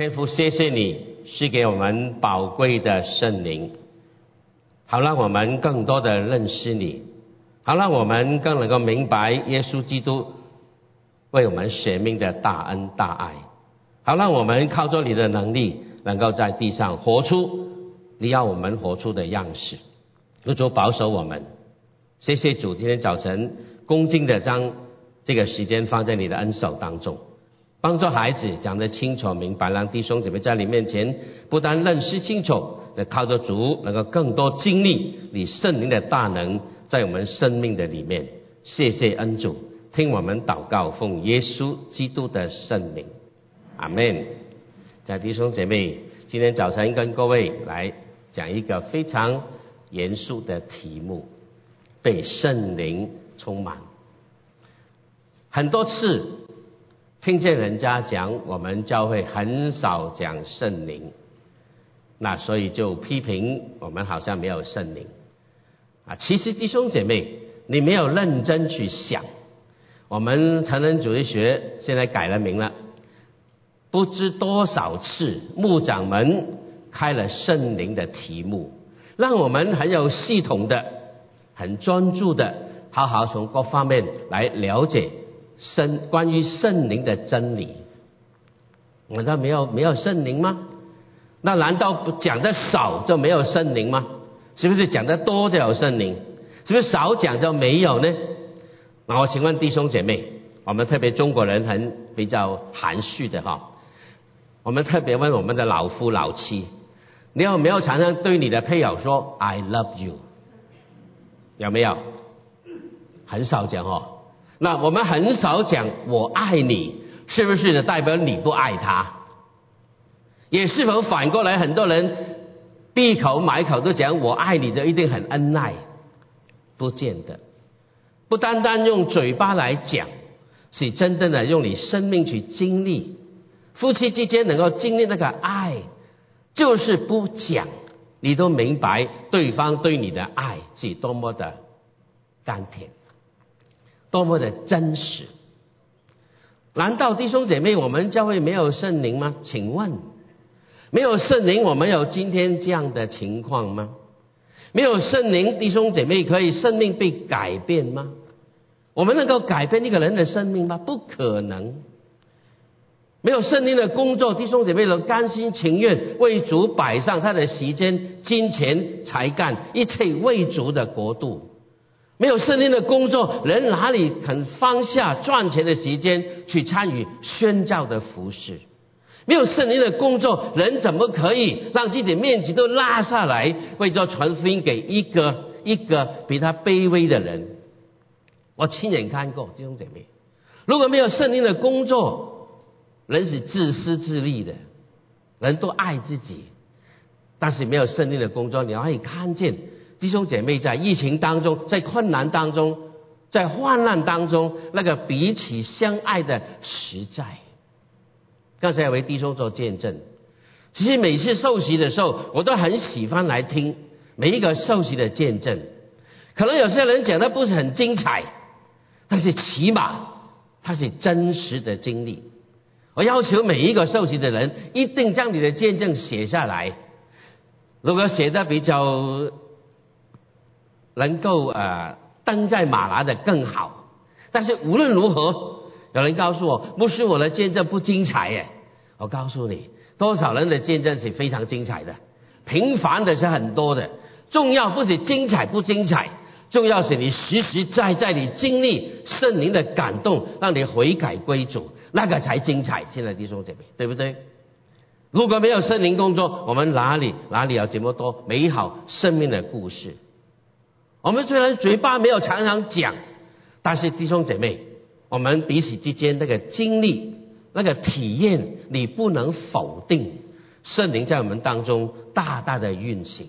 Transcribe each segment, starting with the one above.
天父，谢谢你是给我们宝贵的圣灵，好让我们更多的认识你，好让我们更能够明白耶稣基督为我们舍命的大恩大爱，好让我们靠着你的能力，能够在地上活出你要我们活出的样式。主保守我们，谢谢主，今天早晨恭敬的将这个时间放在你的恩手当中。帮助孩子讲得清楚明白，让弟兄姊妹在你面前不但认识清楚，也靠着主能够更多经历你圣灵的大能在我们生命的里面。谢谢恩主，听我们祷告，奉耶稣基督的圣名，阿门。在弟兄姐妹，今天早晨跟各位来讲一个非常严肃的题目：被圣灵充满。很多次。听见人家讲我们教会很少讲圣灵，那所以就批评我们好像没有圣灵啊。其实弟兄姐妹，你没有认真去想，我们成人主义学现在改了名了，不知多少次牧长们开了圣灵的题目，让我们很有系统的、很专注的，好好从各方面来了解。圣关于圣灵的真理，难道没有没有圣灵吗？那难道不讲的少就没有圣灵吗？是不是讲的多就有圣灵？是不是少讲就没有呢？那我请问弟兄姐妹，我们特别中国人很比较含蓄的哈，我们特别问我们的老夫老妻，你有没有常常对你的配偶说 “I love you”？有没有？很少讲哦。那我们很少讲“我爱你”，是不是代表你不爱他？也是否反过来，很多人闭口埋口都讲“我爱你”，就一定很恩爱？不见得，不单单用嘴巴来讲，是真正的用你生命去经历。夫妻之间能够经历那个爱，就是不讲，你都明白对方对你的爱是多么的甘甜。多么的真实！难道弟兄姐妹，我们教会没有圣灵吗？请问，没有圣灵，我们有今天这样的情况吗？没有圣灵，弟兄姐妹可以生命被改变吗？我们能够改变一个人的生命吗？不可能。没有圣灵的工作，弟兄姐妹能甘心情愿为主摆上他的时间、金钱、才干，一切为主的国度。没有圣灵的工作，人哪里肯放下赚钱的时间去参与宣教的服饰？没有圣灵的工作，人怎么可以让自己的面子都拉下来，为着传福音给一个一个比他卑微的人？我亲眼看过弟兄姐妹，如果没有圣灵的工作，人是自私自利的，人都爱自己，但是没有圣灵的工作，你可以看见。弟兄姐妹，在疫情当中，在困难当中，在患难当中，那个彼此相爱的实在。刚才有位弟兄做见证，其实每次受洗的时候，我都很喜欢来听每一个受洗的见证。可能有些人讲的不是很精彩，但是起码他是真实的经历。我要求每一个受洗的人，一定将你的见证写下来。如果写的比较……能够呃登在马拉的更好，但是无论如何，有人告诉我，不是我的见证不精彩耶。我告诉你，多少人的见证是非常精彩的，平凡的是很多的。重要不是精彩不精彩，重要是你实实在在你经历圣灵的感动，让你悔改归主，那个才精彩。现在弟兄姐妹，对不对？如果没有圣灵工作，我们哪里哪里有这么多美好生命的故事？我们虽然嘴巴没有常常讲，但是弟兄姐妹，我们彼此之间那个经历、那个体验，你不能否定圣灵在我们当中大大的运行。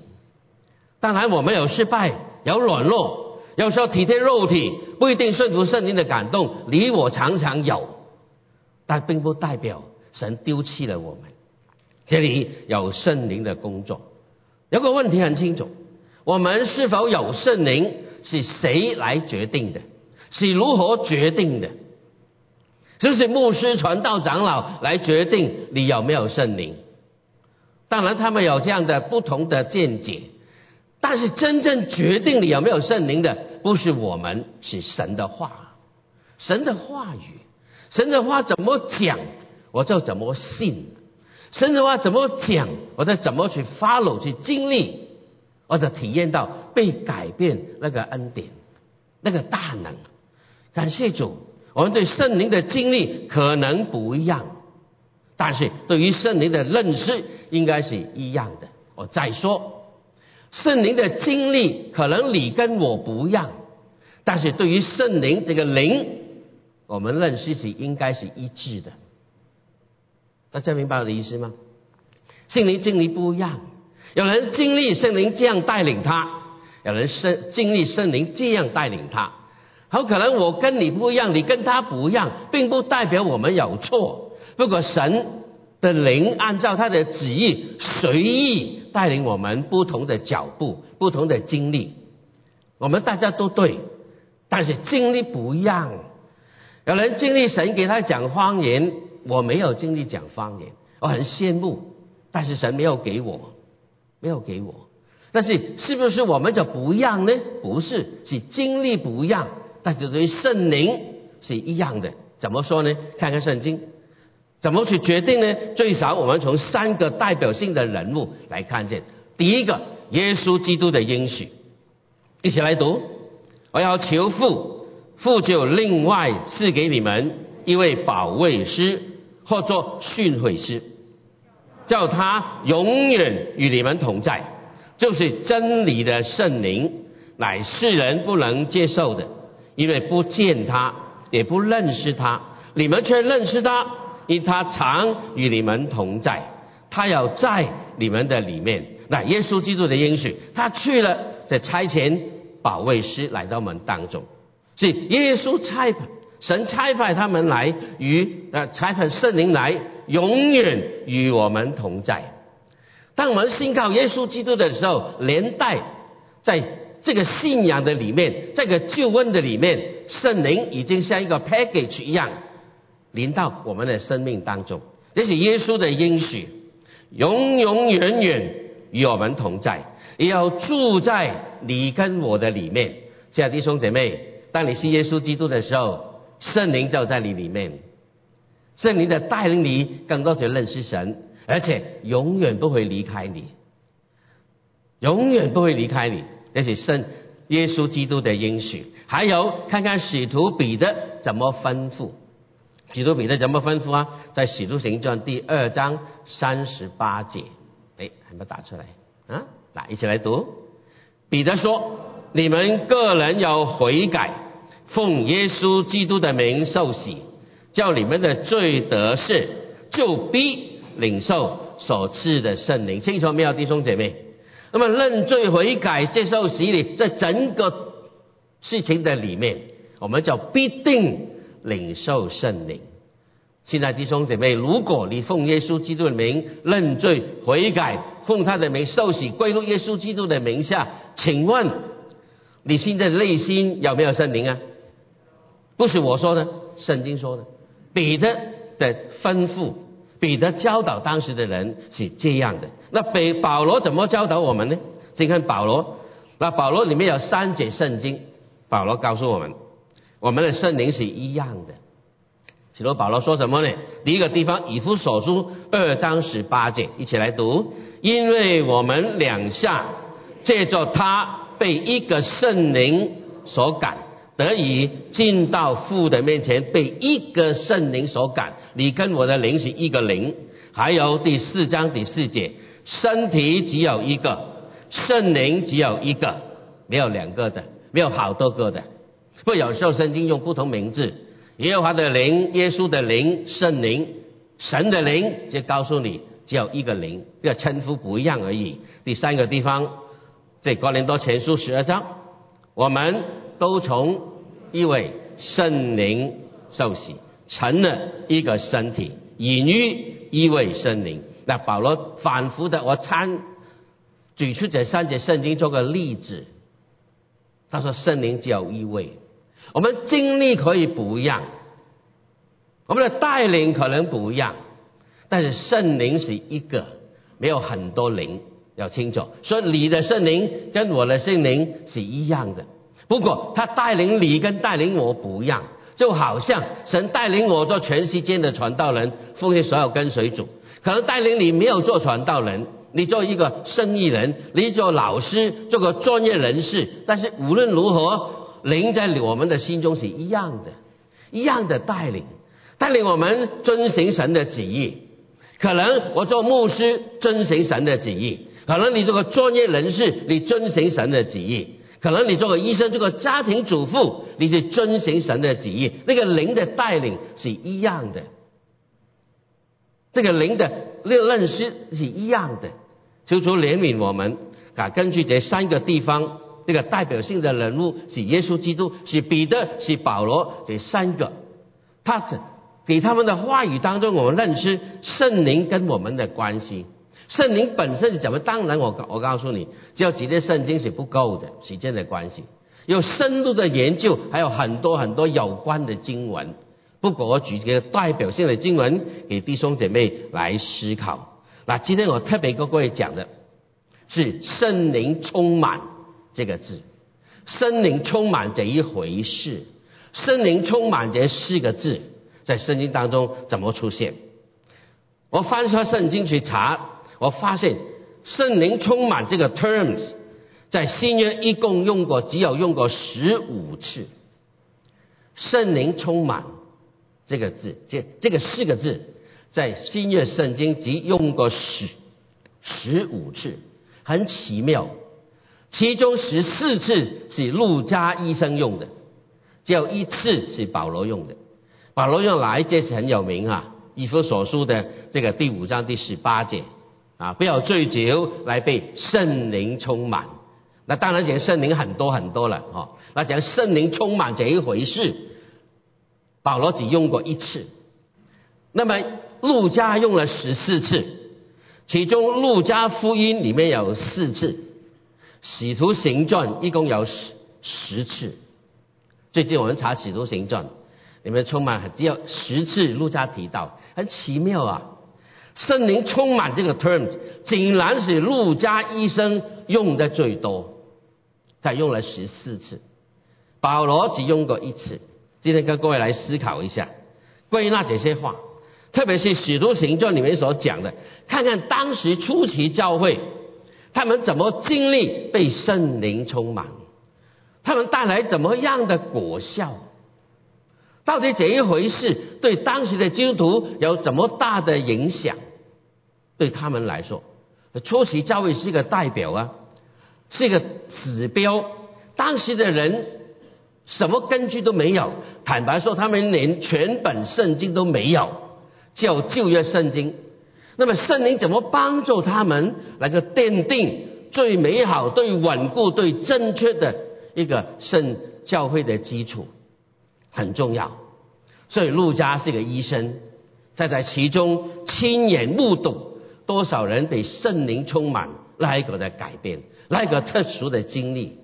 当然，我们有失败，有软弱，有时候体贴肉体，不一定顺服圣灵的感动，你我常常有，但并不代表神丢弃了我们。这里有圣灵的工作，有个问题很清楚。我们是否有圣灵，是谁来决定的？是如何决定的？就是牧师、传道、长老来决定你有没有圣灵。当然，他们有这样的不同的见解，但是真正决定你有没有圣灵的，不是我们，是神的话。神的话语，神的话怎么讲，我就怎么信；神的话怎么讲，我就怎么去 follow 去经历，或者体验到被改变那个恩典，那个大能。感谢主，我们对圣灵的经历可能不一样，但是对于圣灵的认识应该是一样的。我再说，圣灵的经历可能你跟我不一样，但是对于圣灵这个灵。我们认识是应该是一致的，大家明白我的意思吗？圣灵经历不一样，有人经历圣灵这样带领他，有人圣经历圣灵这样带领他。好，可能我跟你不一样，你跟他不一样，并不代表我们有错。不过神的灵按照他的旨意随意带领我们不同的脚步、不同的经历，我们大家都对，但是经历不一样。有人经历神给他讲方言，我没有经历讲方言，我很羡慕，但是神没有给我，没有给我。但是是不是我们就不一样呢？不是，是经历不一样，但是对于圣灵是一样的。怎么说呢？看看圣经，怎么去决定呢？最少我们从三个代表性的人物来看见。第一个，耶稣基督的应许，一起来读。我要求父。父就另外赐给你们一位保卫师，或作训诲师，叫他永远与你们同在，就是真理的圣灵，乃世人不能接受的，因为不见他，也不认识他，你们却认识他，因他常与你们同在，他要在你们的里面。那耶稣基督的应许，他去了，在差遣保卫师来到我们当中。是耶稣差派，神差派他们来与呃差派圣灵来，永远与我们同在。当我们信靠耶稣基督的时候，连带在这个信仰的里面，这个救恩的里面，圣灵已经像一个 package 一样临到我们的生命当中。这是耶稣的应许，永永远远与我们同在，也要住在你跟我的里面。亲爱的弟兄姐妹。当你信耶稣基督的时候，圣灵就在你里面，圣灵的带领你更多去认识神，而且永远不会离开你，永远不会离开你。这是圣耶稣基督的应许。还有，看看使徒彼得怎么吩咐，使徒彼得怎么吩咐啊？在使徒行传第二章三十八节，哎，还没打出来啊？来，一起来读。彼得说。你们个人要悔改，奉耶稣基督的名受洗，叫你们的罪得赦，就必领受所赐的圣灵。清楚没有，弟兄姐妹？那么认罪悔改、接受洗礼，在整个事情的里面，我们就必定领受圣灵。现在弟兄姐妹，如果你奉耶稣基督的名认罪悔改，奉他的名受洗，归入耶稣基督的名下，请问？你现在内心有没有圣灵啊？不是我说的，圣经说的。彼得的吩咐，彼得教导当时的人是这样的。那北保罗怎么教导我们呢？请看保罗，那保罗里面有三节圣经，保罗告诉我们，我们的圣灵是一样的。其中保罗说什么呢？第一个地方，以弗所书二章十八节，一起来读。因为我们两下借着他。被一个圣灵所感，得以进到父的面前，被一个圣灵所感。你跟我的灵是一个灵。还有第四章第四节，身体只有一个，圣灵只有一个，没有两个的，没有好多个的。不，有时候圣经用不同名字，耶和华的灵、耶稣的灵、圣灵、神的灵，就告诉你只有一个灵，这个称呼不一样而已。第三个地方。这哥林多前书十二章，我们都从一位圣灵受洗，成了一个身体，隐于一位圣灵。那保罗反复的，我参举出这三节圣经做个例子。他说圣灵只有一位，我们经历可以不一样，我们的带领可能不一样，但是圣灵是一个，没有很多灵，要清楚。所以你的圣灵跟我的圣灵是一样的，不过他带领你跟带领我不一样，就好像神带领我做全世界的传道人，奉献所有跟随主，可能带领你没有做传道人。你做一个生意人，你做老师，做个专业人士，但是无论如何，灵在我们的心中是一样的，一样的带领，带领我们遵行神的旨意。可能我做牧师遵行神的旨意，可能你做个专业人士，你遵行神的旨意，可能你做个医生，做个家庭主妇，你是遵行神的旨意。那个灵的带领是一样的，这个灵的那个认识是一样的。求主怜悯我们，啊，根据这三个地方，这个代表性的人物是耶稣基督，是彼得，是保罗，这三个，他给他们的话语当中，我们认识圣灵跟我们的关系。圣灵本身是怎么？当然，我我告诉你，只有几节圣经是不够的，时间的关系，有深入的研究，还有很多很多有关的经文。不过，我举几个代表性的经文给弟兄姐妹来思考。那今天我特别跟各位讲的是“圣灵充满”这个字，“圣灵充满”这一回事，“圣灵充满”这四个字在圣经当中怎么出现？我翻出圣经去查，我发现“圣灵充满”这个 terms 在新约一共用过，只有用过十五次。“圣灵充满”这个字，这这个四个字。在新约圣经只用过十十五次，很奇妙。其中十四次是路加医生用的，只有一次是保罗用的。保罗用哪一节是很有名啊？以弗所书的这个第五章第十八节啊，不要醉酒来被圣灵充满。那当然讲圣灵很多很多了哈。那讲圣灵充满这一回事，保罗只用过一次。那么。路加用了十四次，其中路加福音里面有四次，使徒行传一共有十十次。最近我们查使徒行传，里面充满只有十次路加提到，很奇妙啊！圣灵充满这个 terms，竟然是路加医生用的最多，才用了十四次，保罗只用过一次。今天跟各位来思考一下，关于那这些话。特别是《使徒行传》里面所讲的，看看当时初期教会，他们怎么经历被圣灵充满，他们带来怎么样的果效？到底这一回事对当时的基督徒有怎么大的影响？对他们来说，初期教会是一个代表啊，是一个指标。当时的人什么根据都没有，坦白说，他们连全本圣经都没有。叫旧约圣经，那么圣灵怎么帮助他们来个奠定最美好、最稳固、最正确的一个圣教会的基础，很重要。所以陆家是个医生，在在其中亲眼目睹多少人被圣灵充满，那一个的改变，那一个特殊的经历。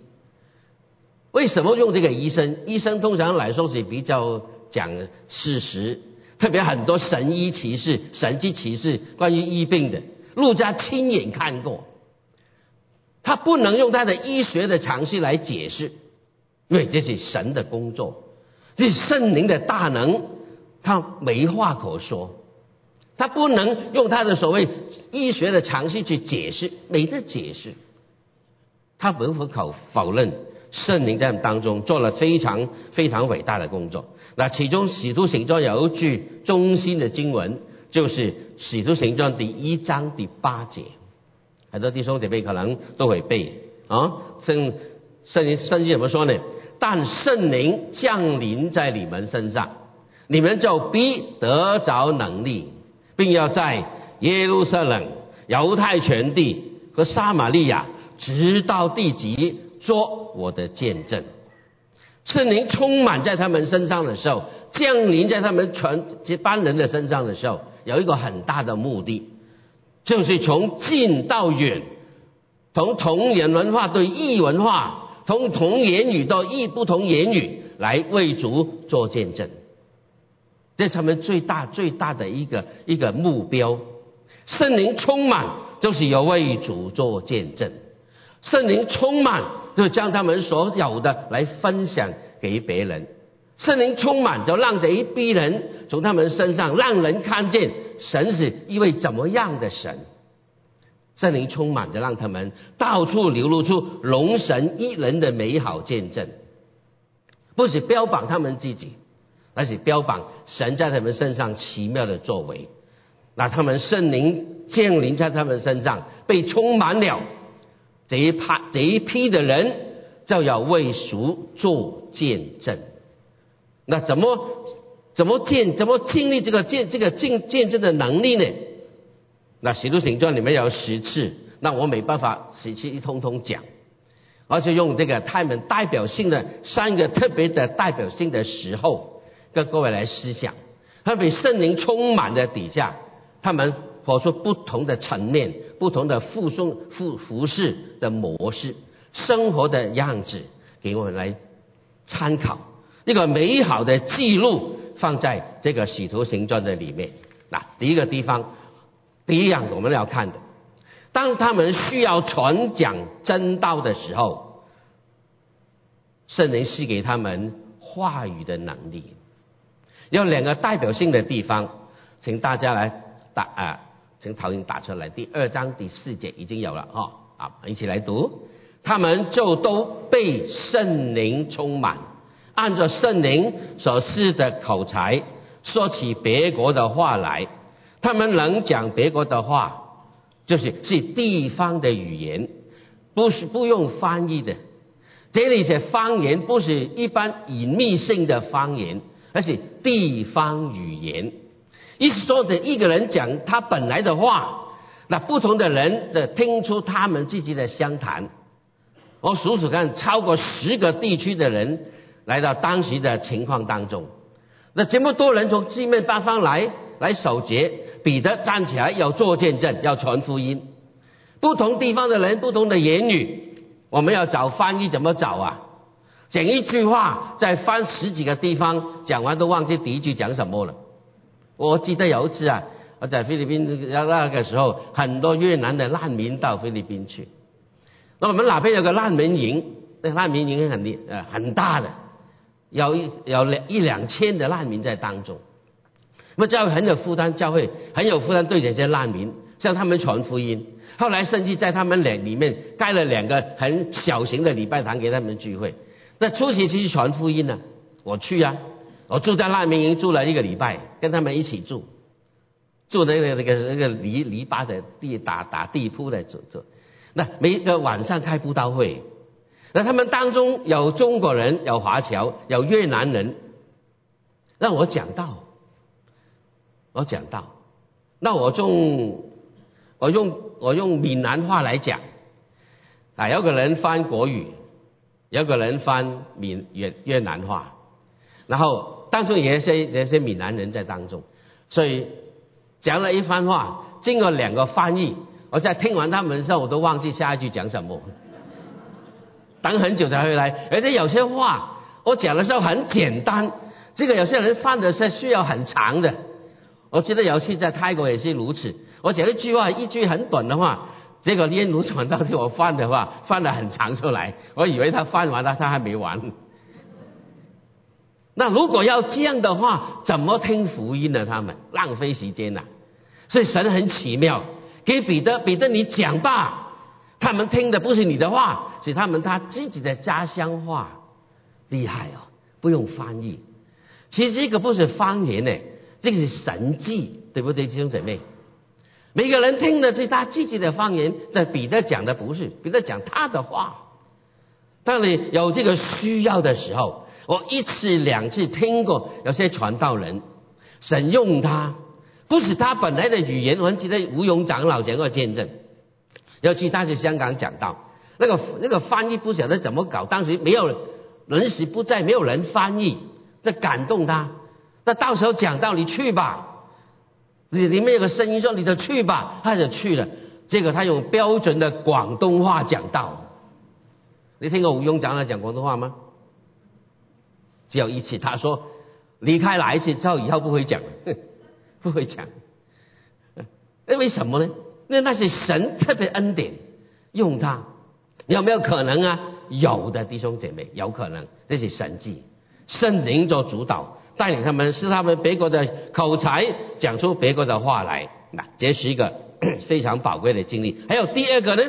为什么用这个医生？医生通常来说是比较讲事实。特别很多神医骑士、神迹骑士，关于医病的，陆家亲眼看过。他不能用他的医学的常识来解释，因为这是神的工作，这圣灵的大能，他没话可说。他不能用他的所谓医学的常识去解释，没得解释。他无法否否认圣灵在当中做了非常非常伟大的工作。那其中《使徒行传》有一句中心的经文，就是《使徒行传》第一章第八节，很多弟兄姐妹可能都会背啊。圣圣经圣经怎么说呢？但圣灵降临在你们身上，你们就必得着能力，并要在耶路撒冷、犹太全地和撒玛利亚，直到地极，做我的见证。圣灵充满在他们身上的时候，降临在他们全这班人的身上的时候，有一个很大的目的，就是从近到远，从同源文化对异文化，从同言语到异不同言语来为主做见证。这是他们最大最大的一个一个目标。圣灵充满，就是有为主做见证；圣灵充满，就将他们所有的来分享给别人。圣灵充满，就让这一批人从他们身上，让人看见神是一位怎么样的神。圣灵充满着，让他们到处流露出龙神一人的美好见证，不是标榜他们自己，而是标榜神在他们身上奇妙的作为。那他们圣灵降临在他们身上，被充满了这一派这一批的人，就要为赎做见证。那怎么怎么见怎么经历这个见这个见见证的能力呢？那《使徒行传》里面有十次，那我没办法十次一通通讲，而且用这个他们代表性的三个特别的代表性的时候，跟各位来思想，他被圣灵充满的底下，他们活出不同的层面、不同的附送服服饰的模式、生活的样子，给我们来参考一个美好的记录，放在这个《使徒行传》的里面。那第一个地方。第一样我们要看的，当他们需要传讲真道的时候，圣灵赐给他们话语的能力。有两个代表性的地方，请大家来打啊，请陶英打出来。第二章第四节已经有了哈啊，一起来读。他们就都被圣灵充满，按照圣灵所赐的口才，说起别国的话来。他们能讲别国的话，就是是地方的语言，不是不用翻译的。这里的方言不是一般隐秘性的方言，而是地方语言。意思说的一个人讲他本来的话，那不同的人的听出他们自己的相谈。我数数看，超过十个地区的人来到当时的情况当中，那这么多人从四面八方来来守节。彼得站起来要做见证，要传福音。不同地方的人，不同的言语，我们要找翻译，怎么找啊？讲一句话，再翻十几个地方，讲完都忘记第一句讲什么了。我记得有一次啊，我在菲律宾那个时候，很多越南的难民到菲律宾去。那我们那边有个难民营，那难民营很厉呃很大的，有一有两一两千的难民在当中。那么教会很有负担，教会很有负担对这些难民，向他们传福音。后来甚至在他们两里面盖了两个很小型的礼拜堂给他们聚会。那初期其实传福音呢，我去啊，我住在难民营住了一个礼拜，跟他们一起住，住的那个那个那个篱篱笆的地打打地铺的住住。那每一个晚上开布道会，那他们当中有中国人，有华侨，有越南人，让我讲道。我讲到，那我用我用我用闽南话来讲，啊，有个人翻国语，有个人翻闽越越南话，然后当中有一些有一些闽南人在当中，所以讲了一番话，经过两个翻译，我在听完他们的时候，我都忘记下一句讲什么，等很久才回来，而且有些话我讲的时候很简单，这个有些人翻的是需要很长的。我记得有次在泰国也是如此。我讲一句话，一句很短的话，结果念如传到替我翻的话，翻得很长出来。我以为他翻完了，他还没完。那如果要这样的话，怎么听福音呢？他们浪费时间呐。所以神很奇妙，给彼得，彼得你讲吧。他们听的不是你的话，是他们他自己的家乡话。厉害哦，不用翻译。其实这个不是方言呢。这个是神迹，对不对，弟兄姊妹？每个人听的是他自己的方言，在彼得讲的不是，彼得讲他的话。当你有这个需要的时候，我一次两次听过有些传道人神用他，不是他本来的语言。我记得吴勇长老讲过见证，尤其他是香港讲道，那个那个翻译不晓得怎么搞，当时没有人时不在，没有人翻译，这感动他。那到时候讲道，你去吧。里里面有个声音说：“你就去吧。”他就去了。结果他用标准的广东话讲道。你听过吴庸长老讲广东话吗？只有一次，他说：“离开哪一次之后，以后不会讲了，不会讲。那为什么呢？那那是神特别恩典用他，有没有可能啊？有的弟兄姐妹，有可能，这是神迹，圣灵做主导，带领他们，是他们别国的口才，讲出别国的话来。那这是一个 非常宝贵的经历。还有第二个呢，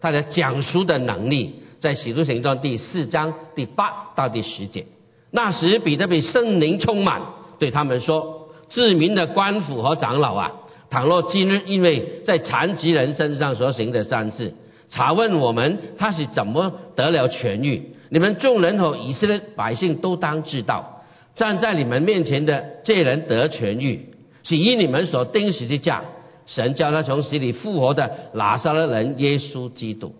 他的讲述的能力，在《使徒行传》第四章第八到第十节。那时彼得被圣灵充满，对他们说：“知名的官府和长老啊，倘若今日因为在残疾人身上所行的善事。”查问我们他是怎么得了痊愈？你们众人和以色列百姓都当知道，站在你们面前的这人得痊愈，是以你们所钉死的架，神叫他从死里复活的拿撒勒人耶稣基督。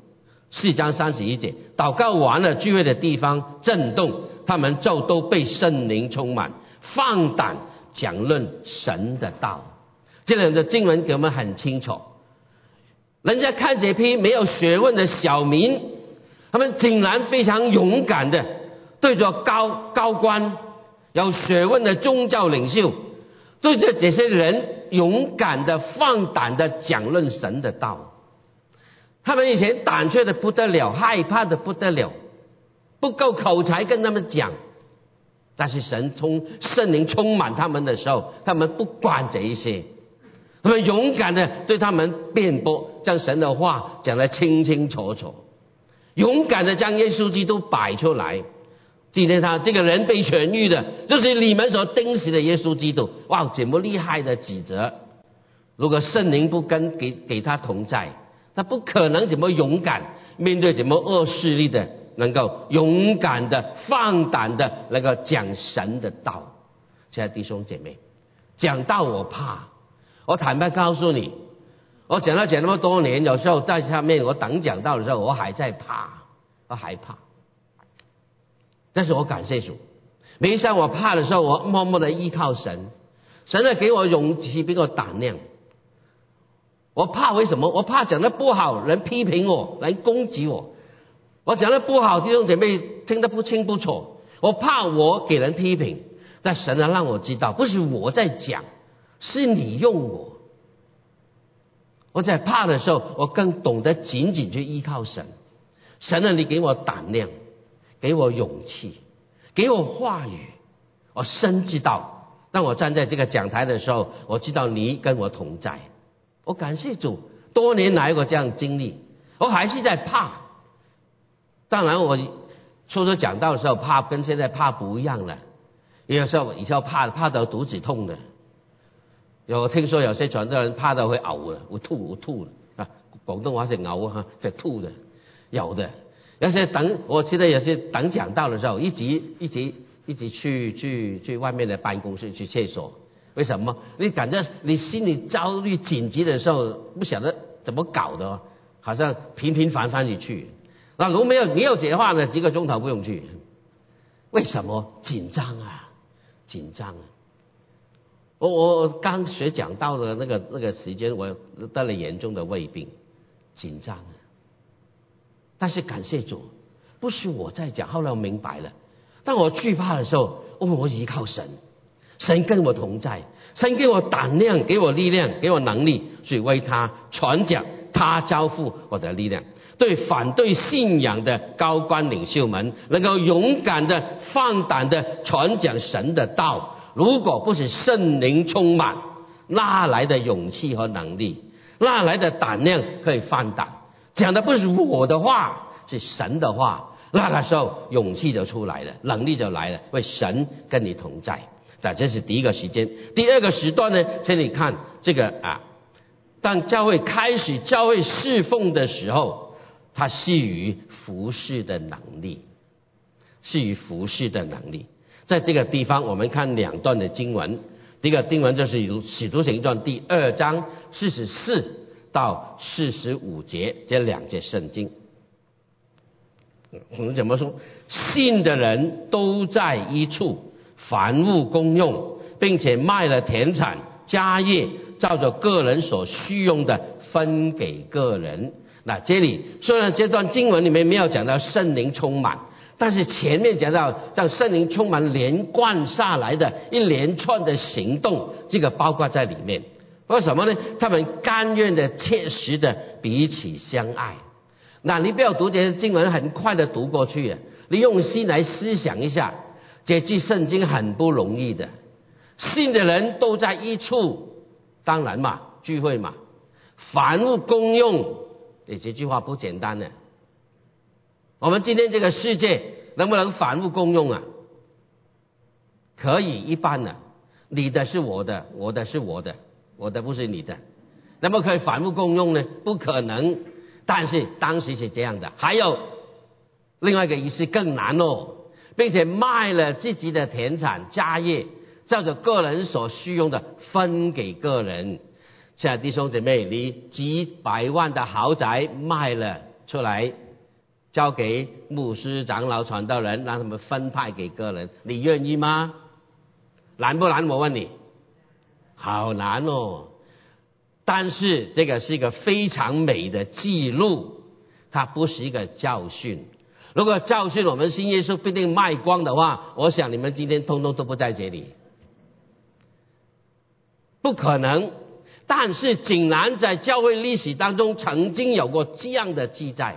四章三十一节，祷告完了，聚会的地方震动，他们就都被圣灵充满，放胆讲论神的道。这两个经文给我们很清楚。人家看这批没有学问的小民，他们竟然非常勇敢的对着高高官、有学问的宗教领袖，对着这些人勇敢的、放胆的讲论神的道。他们以前胆怯的不得了，害怕的不得了，不够口才跟他们讲。但是神充圣灵充满他们的时候，他们不管这一些。他们勇敢的对他们辩驳，将神的话讲得清清楚楚，勇敢的将耶稣基督摆出来。今天他这个人被痊愈的，就是你们所钉死的耶稣基督。哇，这么厉害的指责！如果圣灵不跟给给他同在，他不可能怎么勇敢面对怎么恶势力的，能够勇敢的、放胆的，能够讲神的道。亲爱的弟兄姐妹，讲道我怕。我坦白告诉你，我讲了讲那么多年，有时候在下面我等讲道的时候，我还在怕，我害怕。但是我感谢主，每一次我怕的时候，我默默的依靠神，神在给我勇气，给我胆量。我怕为什么？我怕讲的不好，人批评我，人攻击我。我讲的不好，弟兄姐妹听得不清不楚。我怕我给人批评，但神呢让我知道，不是我在讲。是你用我，我在怕的时候，我更懂得紧紧去依靠神。神啊，你给我胆量，给我勇气，给我话语，我深知道。当我站在这个讲台的时候，我知道你跟我同在。我感谢主，多年来我这样经历，我还是在怕。当然，我初初讲到的时候，怕跟现在怕不一样了。有时候以前怕怕到肚子痛的。有听说有些传道人怕到会呕了，会吐会吐的啊！广东话是呕哈，在吐的，有的。有些等，我记得有些等讲到的时候，一直一直一直去去去外面的办公室去厕所。为什么？你感觉你心里焦虑紧急的时候，不晓得怎么搞的，好像频频繁繁的去。那如果没有没有的话呢？几个钟头不用去。为什么？紧张啊，紧张啊！我我刚学讲到的那个那个时间，我得了严重的胃病，紧张啊。但是感谢主，不是我在讲，后来我明白了。当我惧怕的时候，我我依靠神，神跟我同在，神给我胆量，给我力量，给我能力，去为他传讲，他交付我的力量。对反对信仰的高官领袖们，能够勇敢的、放胆的传讲神的道。如果不是圣灵充满，哪来的勇气和能力？哪来的胆量可以放胆？讲的不是我的话，是神的话。那个时候勇气就出来了，能力就来了，为神跟你同在。那这是第一个时间。第二个时段呢？请你看这个啊，当教会开始教会侍奉的时候，它系于服侍的能力，系于服侍的能力。在这个地方，我们看两段的经文。第一个经文就是《使徒行传》第二章四十四到四十五节这两节圣经。我们怎么说？信的人都在一处，凡物公用，并且卖了田产、家业，照着个人所需用的分给个人。那这里虽然这段经文里面没有讲到圣灵充满。但是前面讲到让圣灵充满连贯下来的一连串的行动，这个包括在里面。为什么呢？他们甘愿的、切实的彼此相爱。那你不要读这些经文，很快的读过去！你用心来思想一下，这句圣经很不容易的。信的人都在一处，当然嘛，聚会嘛，凡物公用，这这句话不简单呢。我们今天这个世界能不能凡物公用啊？可以，一般的，你的是我的，我的是我的，我的不是你的，怎么可以反复共用呢？不可能。但是当时是这样的。还有另外一个意思更难哦，并且卖了自己的田产家业，照着个人所需用的分给个人。亲爱弟兄姐妹，你几百万的豪宅卖了出来。交给牧师、长老、传道人，让他们分派给个人，你愿意吗？难不难？我问你，好难哦。但是这个是一个非常美的记录，它不是一个教训。如果教训我们新耶稣必定卖光的话，我想你们今天通通都不在这里，不可能。但是竟然在教会历史当中曾经有过这样的记载。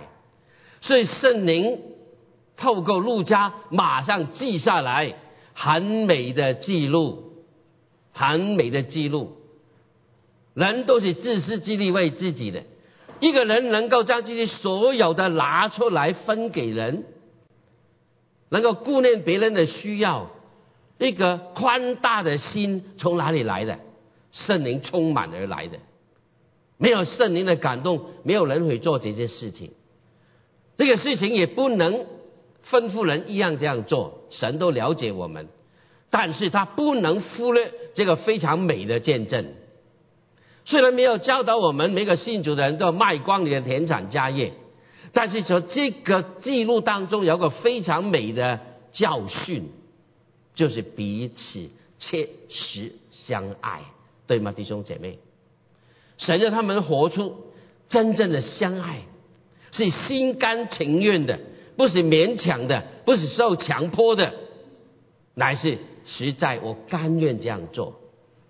所以圣灵透过路加马上记下来，很美的记录，很美的记录。人都是自私自利为自己的，一个人能够将自己所有的拿出来分给人，能够顾念别人的需要，一个宽大的心从哪里来的？圣灵充满而来的。没有圣灵的感动，没有人会做这件事情。这个事情也不能吩咐人一样这样做，神都了解我们，但是他不能忽略这个非常美的见证。虽然没有教导我们每个信主的人都要卖光你的田产家业，但是从这个记录当中有个非常美的教训，就是彼此切实相爱，对吗，弟兄姐妹？神让他们活出真正的相爱。是心甘情愿的，不是勉强的，不是受强迫的，乃是实在我甘愿这样做。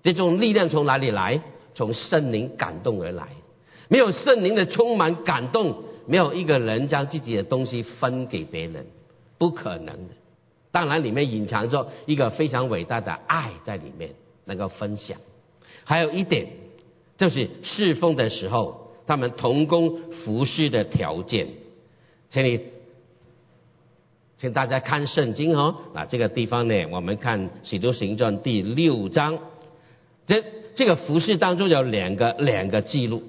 这种力量从哪里来？从圣灵感动而来。没有圣灵的充满感动，没有一个人将自己的东西分给别人，不可能的。当然，里面隐藏着一个非常伟大的爱在里面，能够分享。还有一点，就是侍奉的时候。他们同工服侍的条件，请你，请大家看圣经哦。啊，这个地方呢，我们看《使徒行传》第六章，这这个服饰当中有两个两个记录。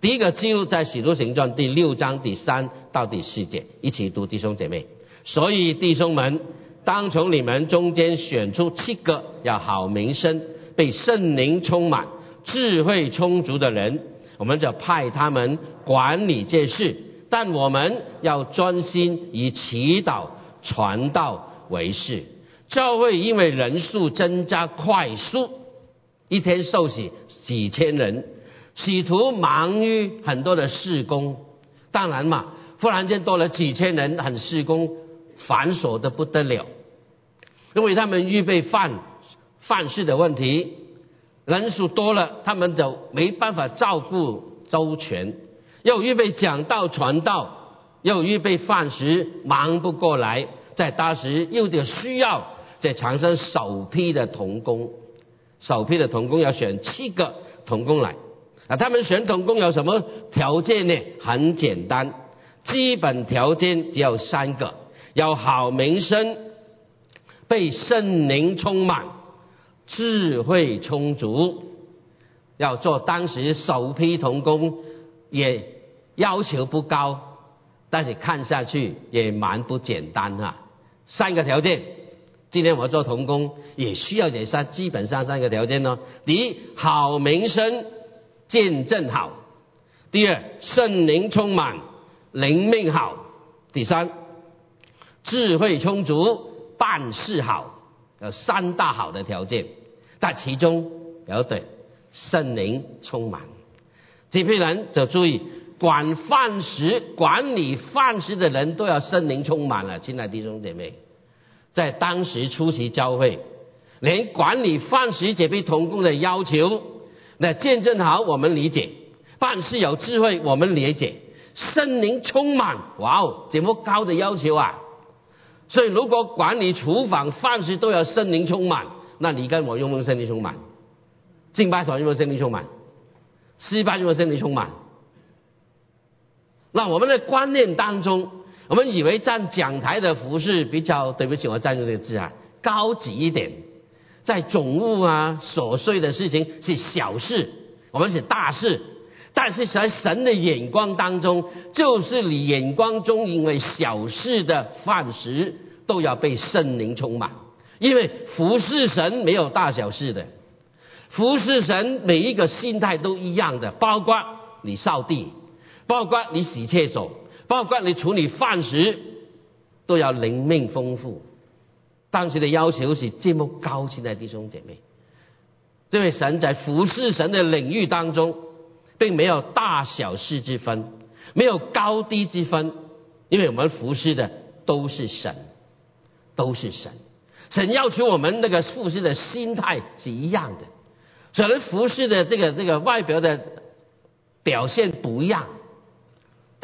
第一个记录在《使徒行传》第六章第三到第四节，一起读，弟兄姐妹。所以弟兄们，当从你们中间选出七个要好名声、被圣灵充满、智慧充足的人。我们就派他们管理这事，但我们要专心以祈祷、传道为事。教会因为人数增加快速，一天受洗几千人，企图忙于很多的事工。当然嘛，忽然间多了几千人，很事工繁琐的不得了，因为他们预备饭饭事的问题。人数多了，他们就没办法照顾周全，要预备讲道传道，又预备饭食，忙不过来。在当时又得需要在长生首批的童工，首批的童工要选七个童工来。啊，他们选童工有什么条件呢？很简单，基本条件只有三个：要好名声，被圣灵充满。智慧充足，要做当时首批童工，也要求不高，但是看下去也蛮不简单哈。三个条件，今天我做童工也需要这三，基本上三个条件哦。第一，好名声，见证好；第二，圣灵充满，灵命好；第三，智慧充足，办事好。有三大好的条件，但其中有对圣灵充满，这批人就注意管饭食、管理饭食的人都要圣灵充满了，亲爱的弟兄姐妹，在当时出席教会，连管理饭食姐妹同工的要求，那见证好我们理解，凡事有智慧我们理解，圣灵充满，哇哦，这么高的要求啊！所以如果管理厨房饭食都要圣灵充满，那你跟我用不用圣灵充满？敬拜团用不用圣灵充满？失败用不用圣灵充满？那我们的观念当中，我们以为站讲台的服饰比较，对不起，我站用这个字啊，高级一点。在总务啊，琐碎的事情是小事，我们是大事。但是在神的眼光当中，就是你眼光中因为小事的饭食都要被圣灵充满，因为服侍神没有大小事的，服侍神每一个心态都一样的，包括你扫地。包括你洗厕所，包括你处理饭食，都要灵命丰富。当时的要求是这么高，亲爱的弟兄姐妹，这位神在服侍神的领域当中，并没有大小事之分，没有高低之分，因为我们服侍的都是神，都是神。神要求我们那个服侍的心态是一样的，可能服侍的这个这个外表的表现不一样。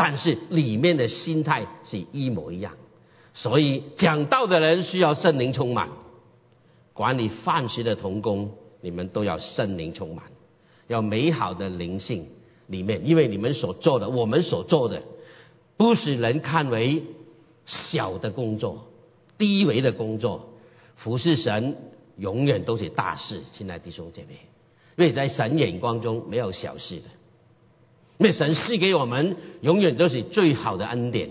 但是里面的心态是一模一样，所以讲道的人需要圣灵充满，管理饭食的童工，你们都要圣灵充满，要美好的灵性里面，因为你们所做的，我们所做的，不是人看为小的工作、低微的工作，服侍神永远都是大事，亲爱弟兄姐妹，因为在神眼光中没有小事的。那神赐给我们永远都是最好的恩典，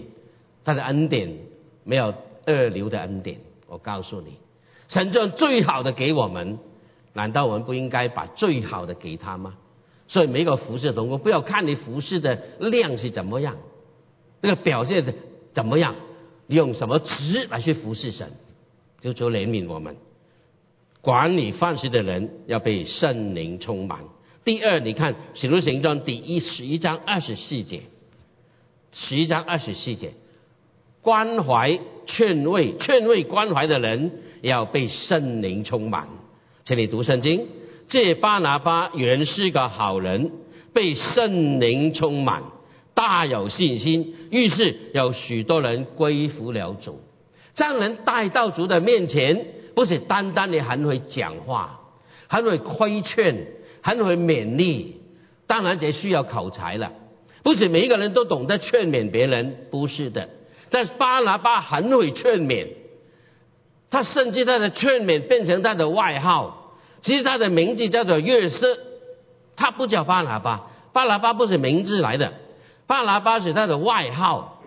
他的恩典没有二流的恩典。我告诉你，神将最好的给我们，难道我们不应该把最好的给他吗？所以每个服侍的同工，不要看你服侍的量是怎么样，这个表现的怎么样，你用什么值来去服侍神，就求怜悯我们。管理饭食的人要被圣灵充满。第二，你看《使徒行传》第一十一章二十四节，十一章二十四节，关怀劝慰劝慰关怀的人要被圣灵充满。请你读圣经，这巴拿巴原是个好人，被圣灵充满，大有信心，于是有许多人归服了主。将人带到主的面前，不是单单的很会讲话，很会规劝。很会勉励，当然这需要口才了。不是每一个人都懂得劝勉别人，不是的。但是巴拿巴很会劝勉，他甚至他的劝勉变成他的外号。其实他的名字叫做约瑟，他不叫巴拿巴，巴拿巴不是名字来的，巴拿巴是他的外号。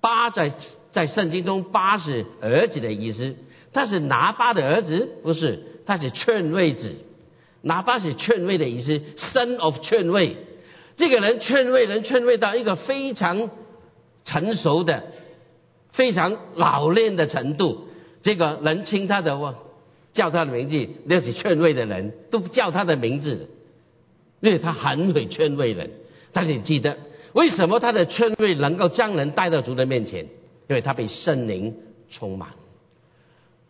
巴在在圣经中，巴是儿子的意思，他是拿巴的儿子，不是，他是劝慰子。哪怕是劝慰的意思声 of 劝慰，这个人劝慰人，劝慰到一个非常成熟的、非常老练的程度。这个人称他的话，叫他的名字，那是劝慰的人，都不叫他的名字，因为他很会劝慰人。但是记得，为什么他的劝慰能够将人带到主的面前？因为他被圣灵充满，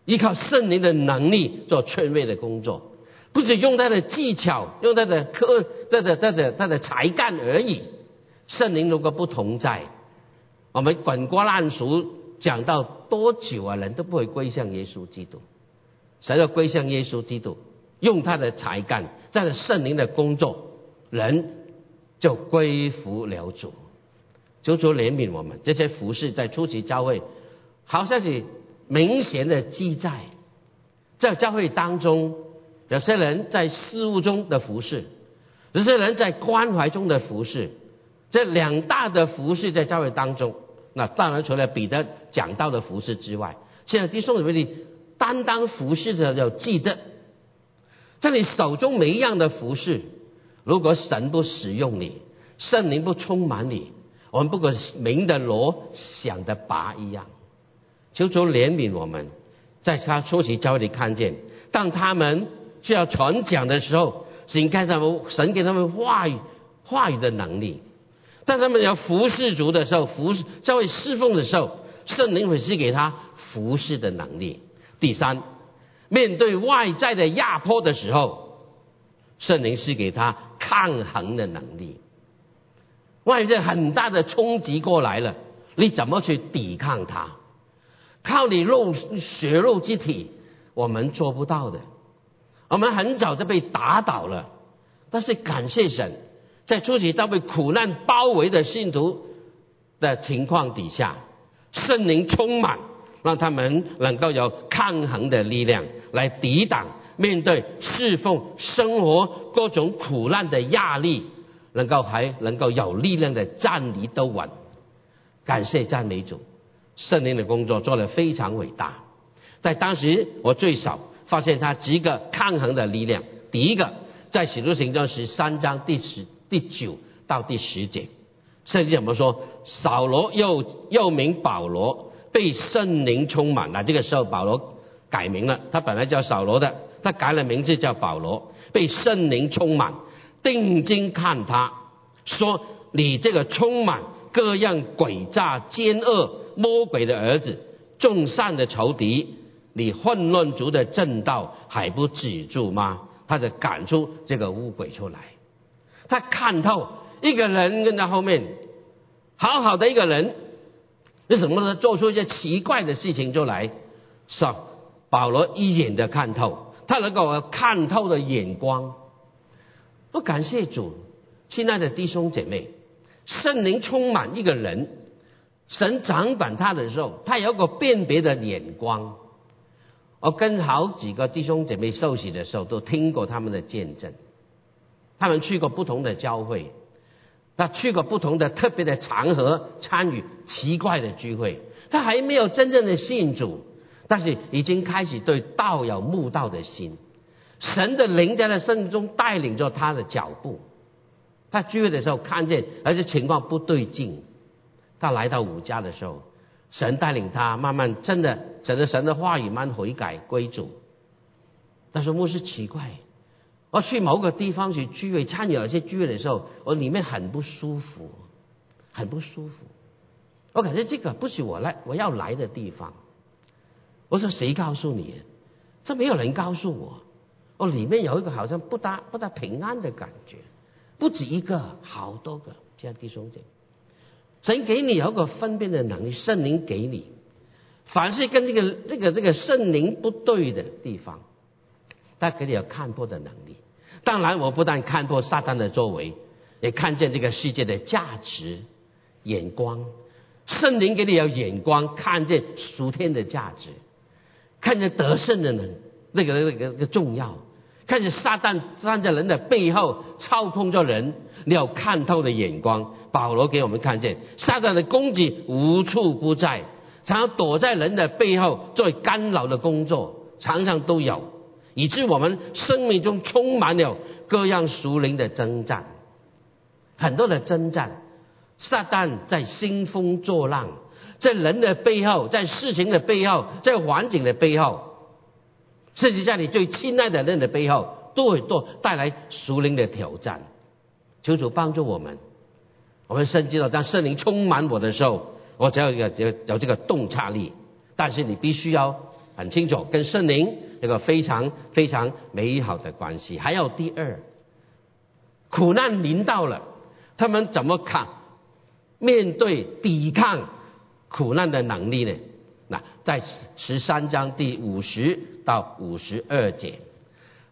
依靠圣灵的能力做劝慰的工作。不是用他的技巧，用他的科，这的这的他的才干而已。圣灵如果不同在，我们滚瓜烂熟讲到多久啊，人都不会归向耶稣基督。谁要归向耶稣基督？用他的才干，在圣灵的工作，人就归服了主。求主怜悯我们这些服饰在初期教会，好像是明显的记载，在教会当中。有些人在事物中的服侍，有些人在关怀中的服侍，这两大的服侍在教会当中。那当然除了彼得讲到的服侍之外，现在弟兄姊妹，你担当服侍者要记得，在你手中每一样的服侍，如果神不使用你，圣灵不充满你，我们不管明的锣响的拔一样。求主怜悯我们，在他初期教会里看见，当他们。需要传讲的时候，神给他们，神给他们话语话语的能力。当他们要服侍主的时候，服侍教会侍奉的时候，圣灵会赐给他服侍的能力。第三，面对外在的压迫的时候，圣灵是给他抗衡的能力。外在很大的冲击过来了，你怎么去抵抗它？靠你肉血肉之体，我们做不到的。我们很早就被打倒了，但是感谢神，在初期到被苦难包围的信徒的情况底下，圣灵充满，让他们能够有抗衡的力量来抵挡面对侍奉生活各种苦难的压力，能够还能够有力量的站立得稳。感谢赞美主。圣灵的工作做得非常伟大，在当时我最少发现他几个抗衡的力量。第一个，在使徒行传十三章第十、第九到第十节，圣经怎么说？扫罗又又名保罗，被圣灵充满了。这个时候保罗改名了，他本来叫扫罗的，他改了名字叫保罗，被圣灵充满，定睛看他，说：“你这个充满各样诡诈奸恶。”魔鬼的儿子，众善的仇敌，你混乱族的正道还不止住吗？他就赶出这个乌鬼出来。他看透一个人跟在后面，好好的一个人，为什么呢？做出一些奇怪的事情出来？上保罗一眼的看透，他能够看透的眼光。我感谢主，亲爱的弟兄姐妹，圣灵充满一个人。神掌管他的时候，他有个辨别的眼光。我跟好几个弟兄姐妹受洗的时候，都听过他们的见证。他们去过不同的教会，他去过不同的特别的场合，参与奇怪的聚会。他还没有真正的信主，但是已经开始对道有慕道的心。神的灵在他生命中带领着他的脚步。他聚会的时候看见，而且情况不对劲。他来到五家的时候，神带领他慢慢真的，整个神的话语慢慢悔改归主。但是牧师奇怪，我去某个地方去聚会，参与一些聚会的时候，我里面很不舒服，很不舒服。我感觉这个不是我来我要来的地方。我说谁告诉你？这没有人告诉我。我里面有一个好像不大不大平安的感觉，不止一个，好多个，这弟兄姐妹。神给你有个分辨的能力，圣灵给你，凡是跟这个这个这个圣灵不对的地方，他给你有看破的能力。当然，我不但看破撒旦的作为，也看见这个世界的价值眼光。圣灵给你有眼光，看见属天的价值，看见得胜的人那个那个那个重要。看见撒旦站在人的背后操控着人，你有看透的眼光。保罗给我们看见，撒旦的攻击无处不在，常常躲在人的背后做干扰的工作，常常都有，以致我们生命中充满了各样属灵的征战，很多的征战。撒旦在兴风作浪，在人的背后，在事情的背后，在环境的背后。甚至在你最亲爱的人的背后，都会多带来属灵的挑战。求主帮助我们。我们圣经了，当圣灵充满我的时候，我只要有有有这个洞察力。但是你必须要很清楚，跟圣灵有个非常非常美好的关系。还有第二，苦难临到了，他们怎么看面对抵抗苦难的能力呢？那在十三章第五十到五十二节，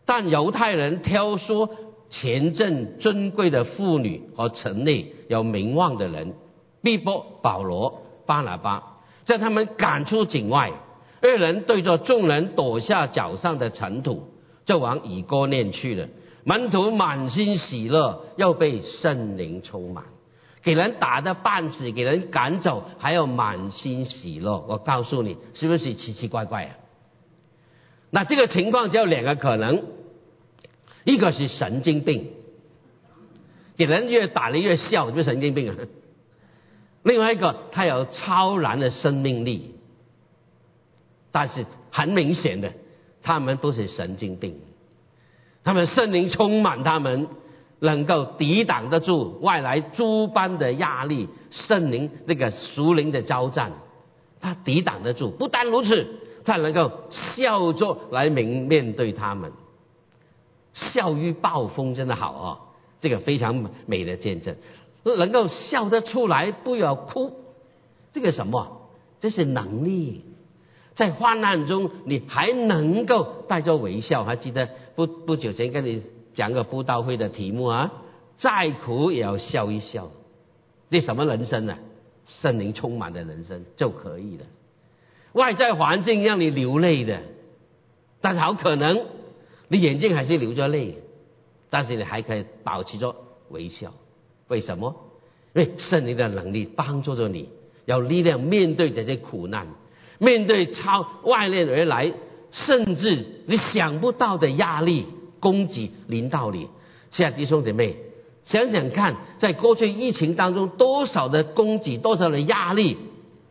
但犹太人挑唆前阵尊贵的妇女和城内有名望的人，逼迫保罗、巴拿巴，将他们赶出境外。二人对着众人躲下脚上的尘土，就往以哥念去了。门徒满心喜乐，又被圣灵充满。给人打的半死，给人赶走，还要满心喜乐。我告诉你，是不是奇奇怪怪啊？那这个情况只有两个可能：一个是神经病，给人越打的越笑，就神经病啊；另外一个，他有超然的生命力，但是很明显的，他们不是神经病，他们圣灵充满他们，能够抵挡得住外来诸般的压力，圣灵那个属灵的交战，他抵挡得住。不单如此，他能够笑着来面面对他们，笑于暴风真的好哦，这个非常美的见证，能够笑得出来，不要哭，这个什么？这是能力。在患难中，你还能够带着微笑。还记得不不久前跟你讲个布道会的题目啊？再苦也要笑一笑。这什么人生呢？圣灵充满的人生就可以了。外在环境让你流泪的，但好可能你眼睛还是流着泪，但是你还可以保持着微笑。为什么？因为圣灵的能力帮助着你，有力量面对这些苦难。面对超外面而来，甚至你想不到的压力攻击临到你，亲爱的弟兄姐妹，想想看，在过去疫情当中，多少的攻击，多少的压力，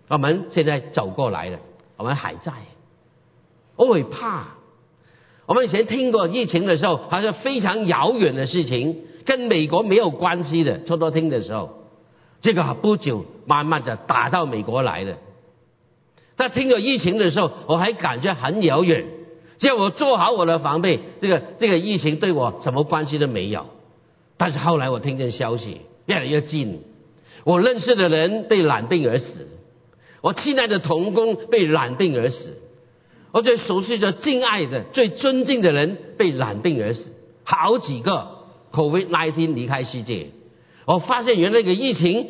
我们现在走过来了，我们还在，我会怕。我们以前听过疫情的时候，好像非常遥远的事情，跟美国没有关系的。初初听的时候，这个不久慢慢的打到美国来了。在听了疫情的时候，我还感觉很遥远，叫我做好我的防备，这个这个疫情对我什么关系都没有。但是后来我听见消息越来越近，我认识的人被染病而死，我亲爱的童工被染病而死，我最熟悉的、敬爱的、最尊敬的人被染病而死，好几个 COVID-19 离开世界。我发现原来那个疫情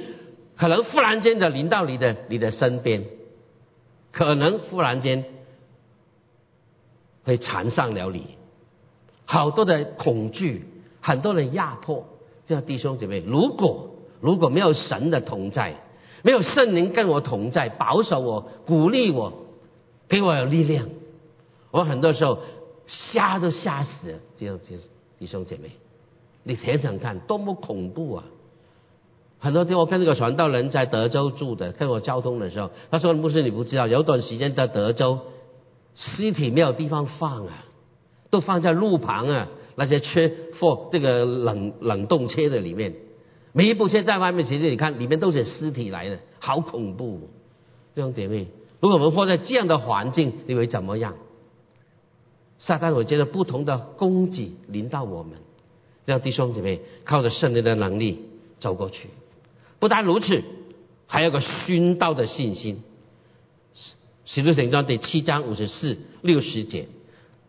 可能忽然间的临到你的你的身边。可能忽然间会缠上了你，好多的恐惧，很多的压迫。这样弟兄姐妹，如果如果没有神的同在，没有圣灵跟我同在，保守我，鼓励我，给我有力量，我很多时候吓都吓死了。这样，这弟兄姐妹，你想想看，多么恐怖啊！很多天，我跟那个传道人在德州住的，跟我交通的时候，他说：“牧师，你不知道，有段时间在德州，尸体没有地方放啊，都放在路旁啊，那些车货这个冷冷冻车的里面，每一部车在外面，其实你看里面都是尸体来的，好恐怖。”弟兄姐妹，如果我们放在这样的环境，你会怎么样？撒旦我觉得不同的攻击临到我们，让弟兄姐妹靠着圣灵的能力走过去。不单如此，还有个殉道的信心。使使徒行传第七章五十四六十节，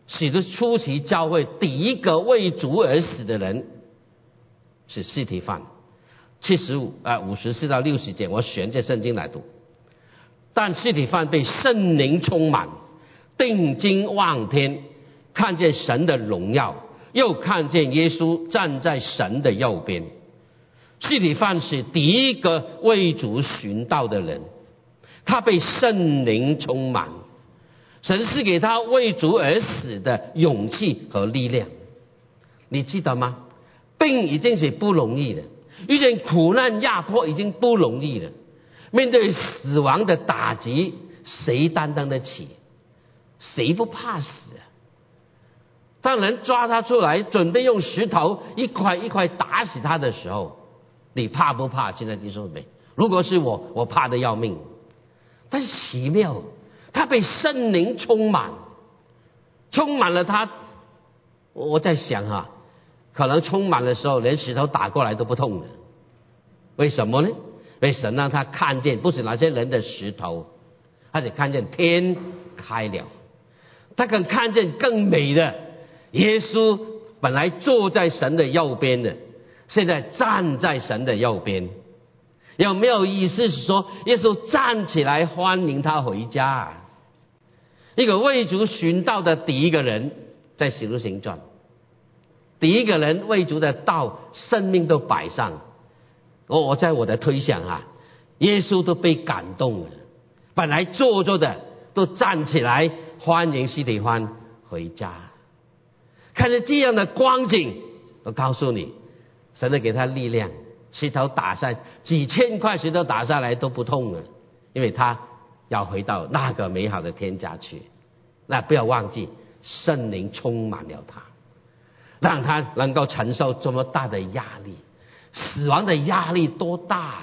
使徒初期教会第一个为主而死的人是尸体犯。七十五啊五十四到六十节，我选这圣经来读。但尸体犯被圣灵充满，定睛望天，看见神的荣耀，又看见耶稣站在神的右边。具体范是第一个为主寻道的人，他被圣灵充满，神是给他为主而死的勇气和力量。你记得吗？病已经是不容易的，遇见苦难压迫已经不容易了，面对死亡的打击，谁担当得起？谁不怕死？当人抓他出来，准备用石头一块一块打死他的时候。你怕不怕？现在你说没，如果是我，我怕的要命。但是奇妙，他被圣灵充满，充满了他。我在想哈，可能充满的时候，连石头打过来都不痛的。为什么呢？被神让他看见，不是那些人的石头，而且看见天开了，他更看见更美的耶稣，本来坐在神的右边的。现在站在神的右边，有没有意思？是说耶稣站起来欢迎他回家。一个为主寻道的第一个人，在使徒行传，第一个人为主的道，生命都摆上。我我在我的推想啊，耶稣都被感动了，本来坐着的都站起来欢迎西提欢回家。看着这样的光景，我告诉你。神的给他力量，石头打下几千块石头打下来都不痛了，因为他要回到那个美好的天家去。那不要忘记，圣灵充满了他。让他能够承受这么大的压力，死亡的压力多大？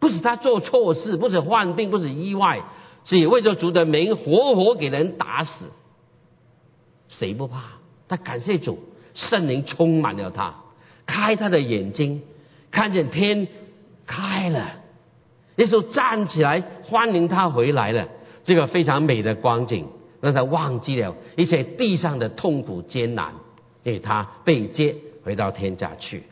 不是他做错事，不是患病，不是意外，是为着主的名活活给人打死，谁不怕？他感谢主，圣灵充满了他，开他的眼睛，看见天开了，那时候站起来欢迎他回来了，这个非常美的光景，让他忘记了一切地上的痛苦艰难，给他被接回到天家去。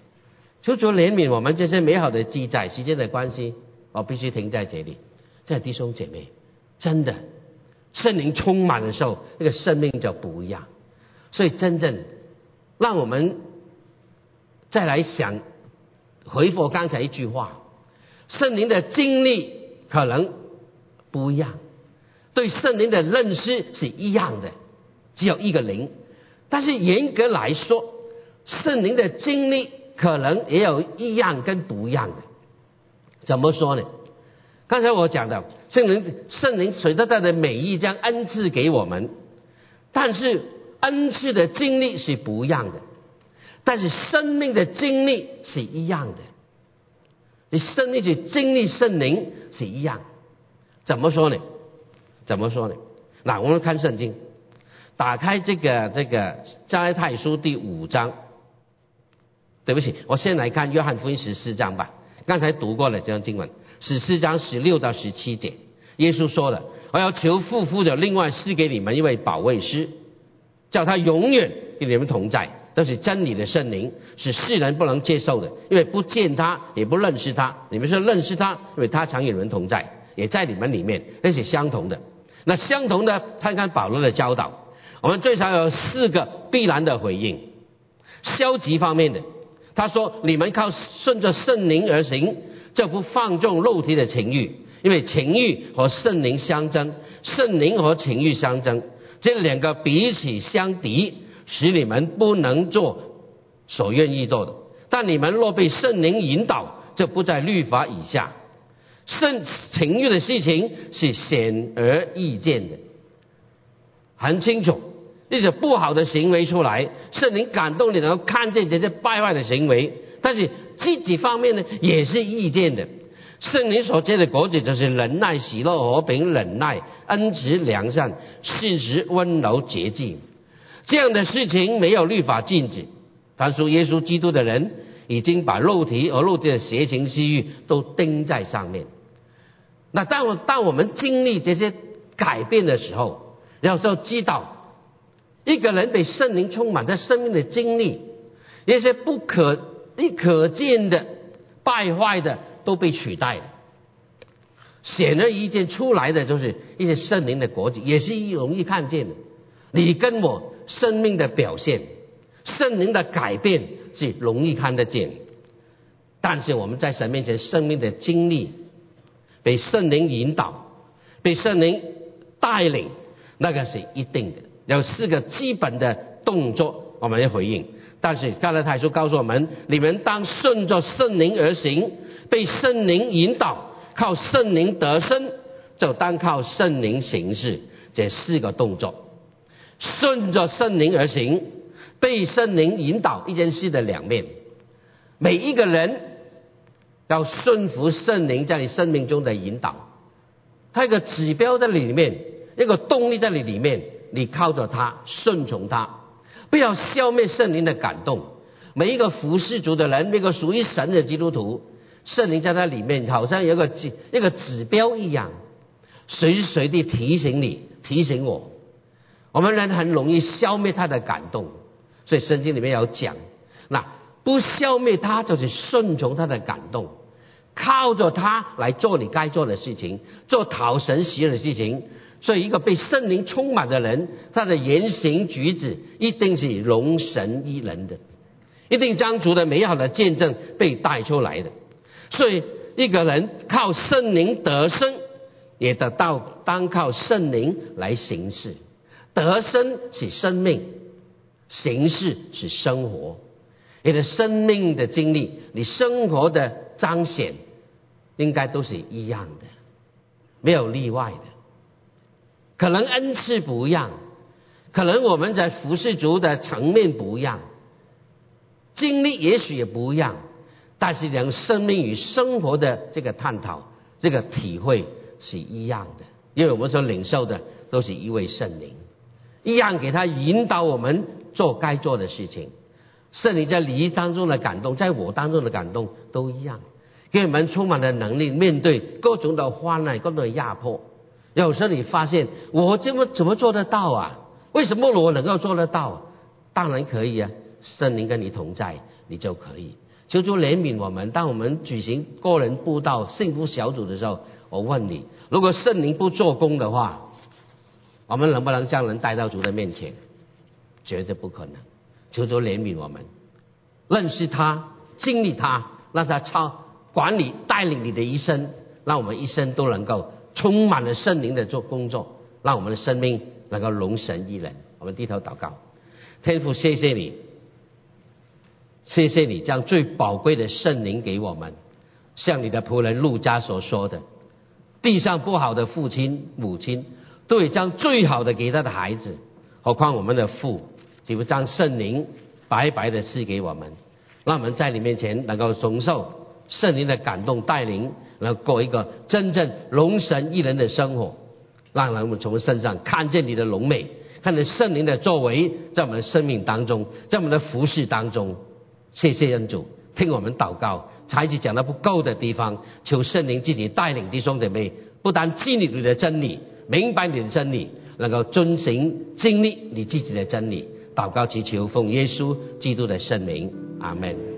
求主怜悯我们这些美好的记载。时间的关系，我必须停在这里。在弟兄姐妹，真的圣灵充满的时候，那个生命就不一样。所以真正让我们再来想，回复刚才一句话：圣灵的经历可能不一样，对圣灵的认识是一样的，只有一个灵。但是严格来说，圣灵的经历。可能也有一样跟不一样的，怎么说呢？刚才我讲的圣灵，圣灵随着他的美意将恩赐给我们，但是恩赐的经历是不一样的，但是生命的经历是一样的。你生命去经历圣灵是一样，怎么说呢？怎么说呢？那我们看圣经，打开这个这个加太书第五章。对不起，我先来看约翰福音十四章吧。刚才读过了这张经文，十四章十六到十七节，耶稣说了：“我要求父父者另外赐给你们一位保卫师，叫他永远跟你们同在。这是真理的圣灵，是世人不能接受的，因为不见他，也不认识他。你们说认识他，因为他常与你们同在，也在你们里面，那是相同的。那相同的，看看保罗的教导，我们最少有四个必然的回应：消极方面的。”他说：“你们靠顺着圣灵而行，就不放纵肉体的情欲，因为情欲和圣灵相争，圣灵和情欲相争，这两个彼此相敌，使你们不能做所愿意做的。但你们若被圣灵引导，就不在律法以下。圣情欲的事情是显而易见的，很清楚。”一些不好的行为出来，圣灵感动你，能够看见这些败坏的行为。但是自己方面呢，也是意见的。圣灵所结的果子就是忍耐、喜乐、和平、忍耐、恩慈、良善、信实、温柔、洁净。这样的事情没有律法禁止。凡属耶稣基督的人，已经把肉体和肉体的邪情私欲都钉在上面。那当我当我们经历这些改变的时候，要候知道。一个人被圣灵充满，在生命的经历，一些不可一可见的败坏的都被取代了。显而易见出来的就是一些圣灵的果子，也是容易看见的。你跟我生命的表现，圣灵的改变是容易看得见。但是我们在神面前生命的经历，被圣灵引导，被圣灵带领，那个是一定的。有四个基本的动作，我们要回应。但是刚才太书告诉我们：你们当顺着圣灵而行，被圣灵引导，靠圣灵得生，就单靠圣灵行事。这四个动作，顺着圣灵而行，被圣灵引导，一件事的两面。每一个人要顺服圣灵在你生命中的引导，它一个指标在里面，一个动力在你里面。你靠着他，顺从他，不要消灭圣灵的感动。每一个服侍主的人，每个属于神的基督徒，圣灵在他里面，好像有个指一个指标一样，随时随地提醒你，提醒我。我们人很容易消灭他的感动，所以圣经里面有讲，那不消灭他，就是顺从他的感动，靠着他来做你该做的事情，做讨神喜悦的事情。所以，一个被圣灵充满的人，他的言行举止一定是容神一人的，一定将主的美好的见证被带出来的。所以，一个人靠圣灵得生，也得到单靠圣灵来行事。得生是生命，行事是生活。你的生命的经历，你生活的彰显，应该都是一样的，没有例外的。可能恩赐不一样，可能我们在服侍族的层面不一样，经历也许也不一样，但是两生命与生活的这个探讨、这个体会是一样的。因为我们所领受的都是一位圣灵，一样给他引导我们做该做的事情。圣灵在你当中的感动，在我当中的感动都一样，给我们充满了能力，面对各种的患难、各种的压迫。有时候你发现我这么怎么做得到啊？为什么我能够做得到？当然可以啊，圣灵跟你同在，你就可以。求主怜悯我们。当我们举行个人布道、幸福小组的时候，我问你：如果圣灵不做工的话，我们能不能将人带到主的面前？绝对不可能。求主怜悯我们，认识他，经历他，让他操管理带领你的一生，让我们一生都能够充满了圣灵的做工作，让我们的生命能够容神一人。我们低头祷告，天父，谢谢你，谢谢你将最宝贵的圣灵给我们，像你的仆人陆家所说的，地上不好的父亲母亲，都会将最好的给他的孩子，何况我们的父。岂不将圣灵白白的赐给我们，让我们在你面前能够承受圣灵的感动带领，来过一个真正龙神一人的生活，让人们从身上看见你的龙美，看见圣灵的作为在我们的生命当中，在我们的服饰当中。谢谢恩主，听我们祷告，才子讲的不够的地方，求圣灵自己带领弟兄姐妹，不但经历你的真理，明白你的真理，能够遵行经历你自己的真理。祷告祈求，奉耶稣基督的圣名，阿门。